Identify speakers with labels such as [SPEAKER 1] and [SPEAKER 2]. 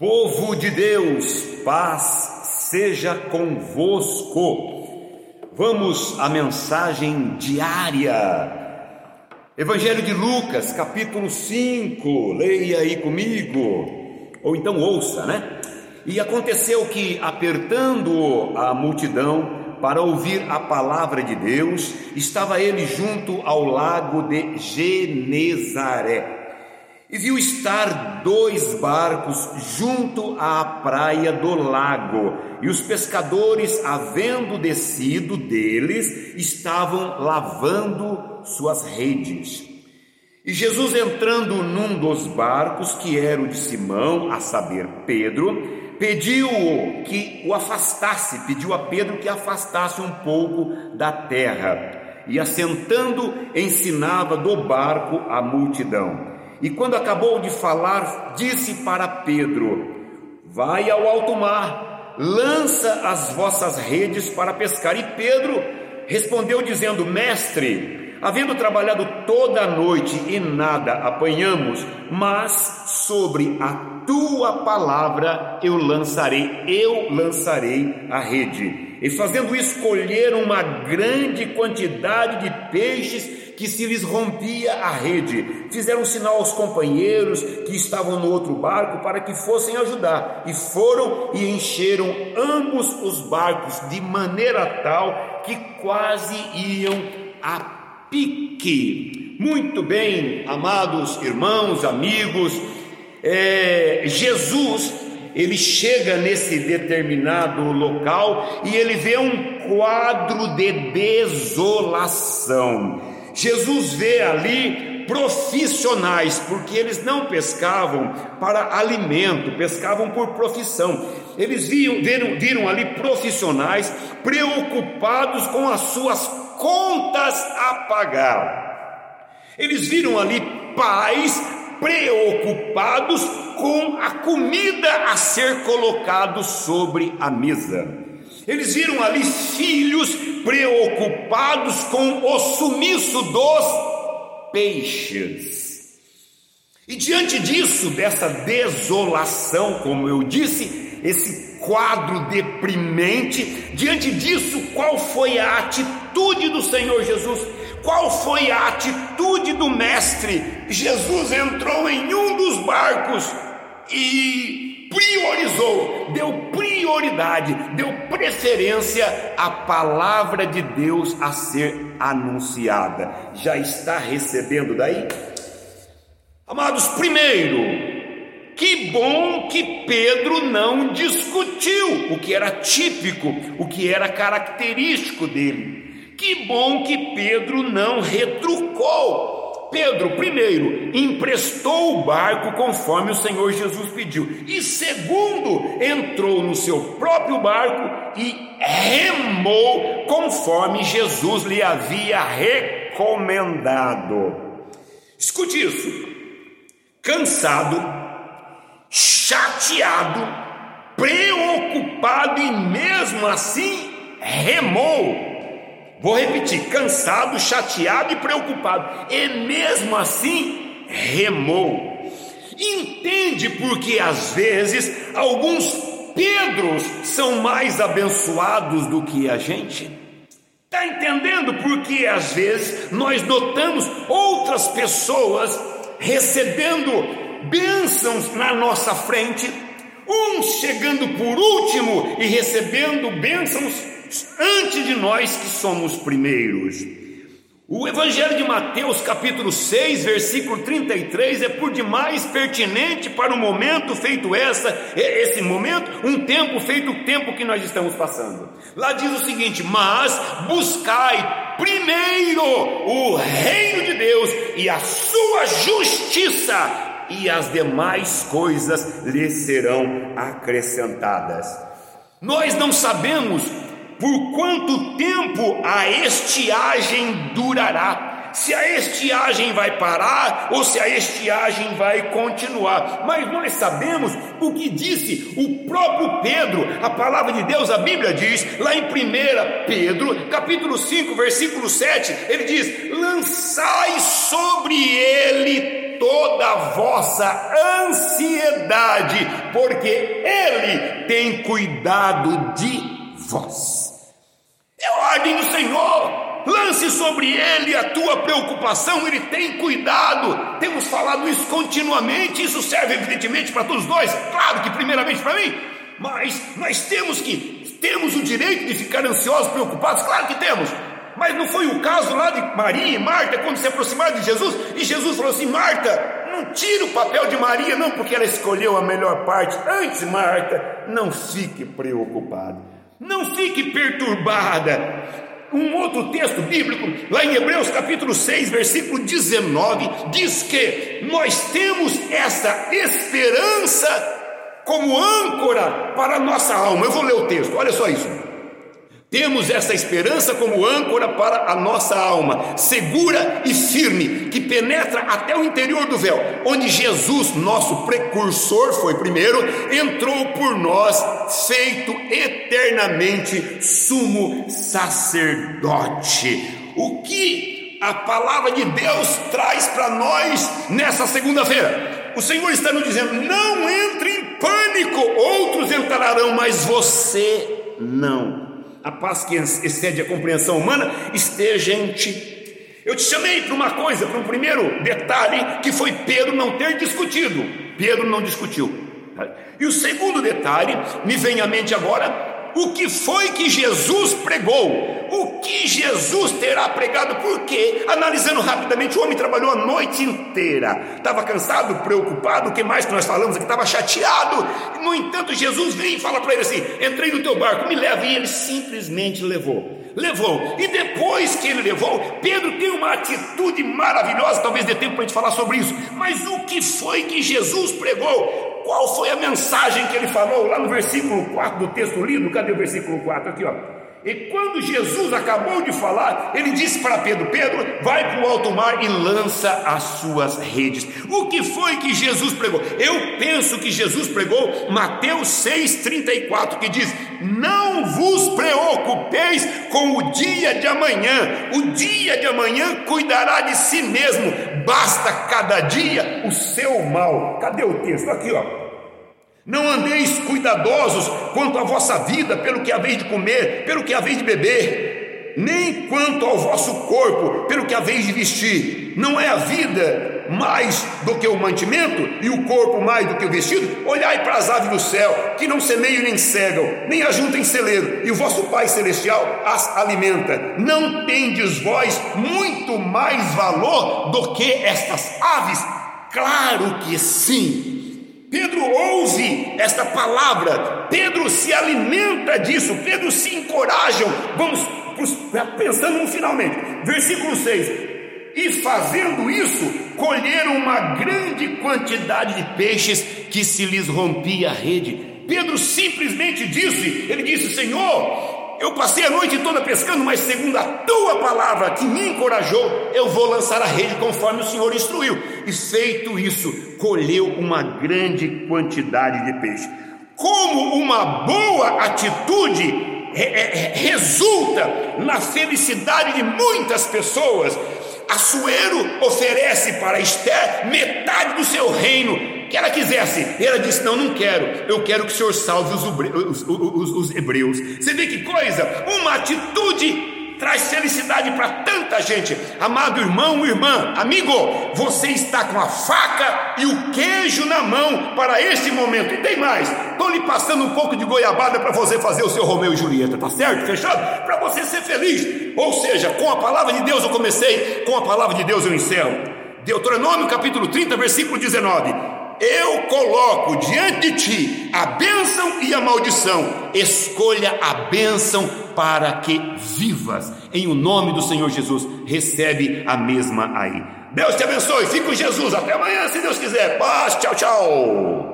[SPEAKER 1] Povo de Deus, paz seja convosco. Vamos à mensagem diária. Evangelho de Lucas, capítulo 5. Leia aí comigo. Ou então ouça, né? E aconteceu que, apertando a multidão para ouvir a palavra de Deus, estava ele junto ao lago de Genezaré e viu estar dois barcos junto à praia do lago, e os pescadores, havendo descido deles, estavam lavando suas redes. E Jesus, entrando num dos barcos, que era o de Simão, a saber, Pedro, pediu que o afastasse, pediu a Pedro que afastasse um pouco da terra, e assentando, ensinava do barco a multidão. E quando acabou de falar, disse para Pedro: Vai ao alto mar, lança as vossas redes para pescar. E Pedro respondeu, dizendo: Mestre, havendo trabalhado toda a noite e nada apanhamos, mas sobre a tua palavra eu lançarei, eu lançarei a rede. E fazendo isso, colheram uma grande quantidade de peixes que se lhes rompia a rede. Fizeram sinal aos companheiros que estavam no outro barco para que fossem ajudar, e foram e encheram ambos os barcos de maneira tal que quase iam a pique. Muito bem, amados irmãos, amigos, é, Jesus ele chega nesse determinado local e ele vê um quadro de desolação. Jesus vê ali profissionais, porque eles não pescavam para alimento, pescavam por profissão. Eles viam, viram, viram ali profissionais preocupados com as suas contas a pagar. Eles viram ali pais preocupados com a comida a ser colocado sobre a mesa. Eles viram ali filhos preocupados com o sumiço dos peixes. E diante disso, dessa desolação, como eu disse, esse quadro deprimente, diante disso, qual foi a atitude do Senhor Jesus? Qual foi a atitude do Mestre? Jesus entrou em um dos barcos e priorizou, deu prioridade, deu preferência à palavra de Deus a ser anunciada. Já está recebendo daí? Amados, primeiro, que bom que Pedro não discutiu o que era típico, o que era característico dele. Que bom que Pedro não retrucou Pedro, primeiro, emprestou o barco conforme o Senhor Jesus pediu, e segundo, entrou no seu próprio barco e remou conforme Jesus lhe havia recomendado. Escute isso: cansado, chateado, preocupado e mesmo assim remou Vou repetir: cansado, chateado e preocupado, e mesmo assim remou. Entende porque às vezes alguns Pedros são mais abençoados do que a gente? Está entendendo porque às vezes nós notamos outras pessoas recebendo bênçãos na nossa frente, uns chegando por último e recebendo bênçãos antes de nós que somos primeiros. O Evangelho de Mateus, capítulo 6, versículo 33, é por demais pertinente para o momento feito essa, esse momento, um tempo feito o tempo que nós estamos passando. Lá diz o seguinte: Mas buscai primeiro o reino de Deus e a sua justiça, e as demais coisas lhe serão acrescentadas. Nós não sabemos por quanto tempo a estiagem durará. Se a estiagem vai parar ou se a estiagem vai continuar. Mas nós sabemos o que disse o próprio Pedro, a palavra de Deus, a Bíblia diz, lá em 1 Pedro, capítulo 5, versículo 7, ele diz: lançai sobre ele toda a vossa ansiedade, porque Ele tem cuidado de vós. Ordem do Senhor. Lance sobre ele a tua preocupação, ele tem cuidado. Temos falado isso continuamente, isso serve evidentemente para todos nós, claro que primeiramente para mim, mas nós temos que temos o direito de ficar ansiosos, preocupados, claro que temos. Mas não foi o caso lá de Maria e Marta quando se aproximaram de Jesus e Jesus falou assim: Marta, não tira o papel de Maria, não, porque ela escolheu a melhor parte. Antes, Marta, não fique preocupada, não fique perturbada. Um outro texto bíblico, lá em Hebreus capítulo 6, versículo 19, diz que nós temos essa esperança como âncora para a nossa alma. Eu vou ler o texto, olha só isso. Temos essa esperança como âncora para a nossa alma, segura e firme, que penetra até o interior do véu, onde Jesus, nosso precursor, foi primeiro, entrou por nós, feito eternamente sumo sacerdote. O que a palavra de Deus traz para nós nessa segunda-feira? O Senhor está nos dizendo: não entre em pânico, outros entrarão, mas você não a paz que excede a compreensão humana esteja em ti. Eu te chamei para uma coisa, para um primeiro detalhe, que foi Pedro não ter discutido. Pedro não discutiu. E o segundo detalhe, me vem à mente agora, o que foi que Jesus pregou, o que Jesus terá pregado, porque, analisando rapidamente, o homem trabalhou a noite inteira, estava cansado, preocupado, o que mais que nós falamos aqui, estava chateado, no entanto, Jesus vem e fala para ele assim: entrei no teu barco, me leva, e ele simplesmente levou. Levou, e depois que ele levou, Pedro tem uma atitude maravilhosa, talvez dê tempo para a gente falar sobre isso, mas o que foi que Jesus pregou? Qual foi a mensagem que ele falou lá no versículo 4 do texto lido? Cadê o versículo 4? Aqui, ó. E quando Jesus acabou de falar, ele disse para Pedro: Pedro, vai para o alto mar e lança as suas redes. O que foi que Jesus pregou? Eu penso que Jesus pregou Mateus 6,34, que diz: Não vos preocupeis com o dia de amanhã, o dia de amanhã cuidará de si mesmo, basta cada dia o seu mal. Cadê o texto? Aqui, ó. Não andeis cuidadosos quanto à vossa vida, pelo que haveis de comer, pelo que haveis de beber, nem quanto ao vosso corpo, pelo que haveis de vestir. Não é a vida mais do que o mantimento e o corpo mais do que o vestido? Olhai para as aves do céu, que não semeiam nem cegam, nem ajuntem celeiro, e o vosso Pai Celestial as alimenta. Não tendes vós muito mais valor do que estas aves? Claro que sim. Pedro ouve esta palavra, Pedro se alimenta disso, Pedro se encoraja. Vamos pensando no finalmente, versículo 6: E fazendo isso, colheram uma grande quantidade de peixes que se lhes rompia a rede. Pedro simplesmente disse: Ele disse, Senhor, eu passei a noite toda pescando, mas segundo a tua palavra que me encorajou, eu vou lançar a rede conforme o Senhor instruiu. E feito isso, colheu uma grande quantidade de peixe. Como uma boa atitude resulta na felicidade de muitas pessoas, Assuero oferece para Esther metade do seu reino que ela quisesse. E ela disse: Não, não quero. Eu quero que o Senhor salve os, os, os, os hebreus. Você vê que coisa? Uma atitude traz felicidade para tanta gente. Amado irmão, irmã, amigo, você está com a faca e o queijo na mão para este momento. E tem mais, estou lhe passando um pouco de goiabada para você fazer o seu Romeu e Julieta, tá certo? Fechado? Para você ser feliz. Ou seja, com a palavra de Deus eu comecei, com a palavra de Deus eu encerro. Deuteronômio capítulo 30, versículo 19 eu coloco diante de ti a bênção e a maldição. Escolha a bênção para que vivas. Em o nome do Senhor Jesus, recebe a mesma aí. Deus te abençoe. Fique com Jesus. Até amanhã, se Deus quiser. Paz. Tchau, tchau.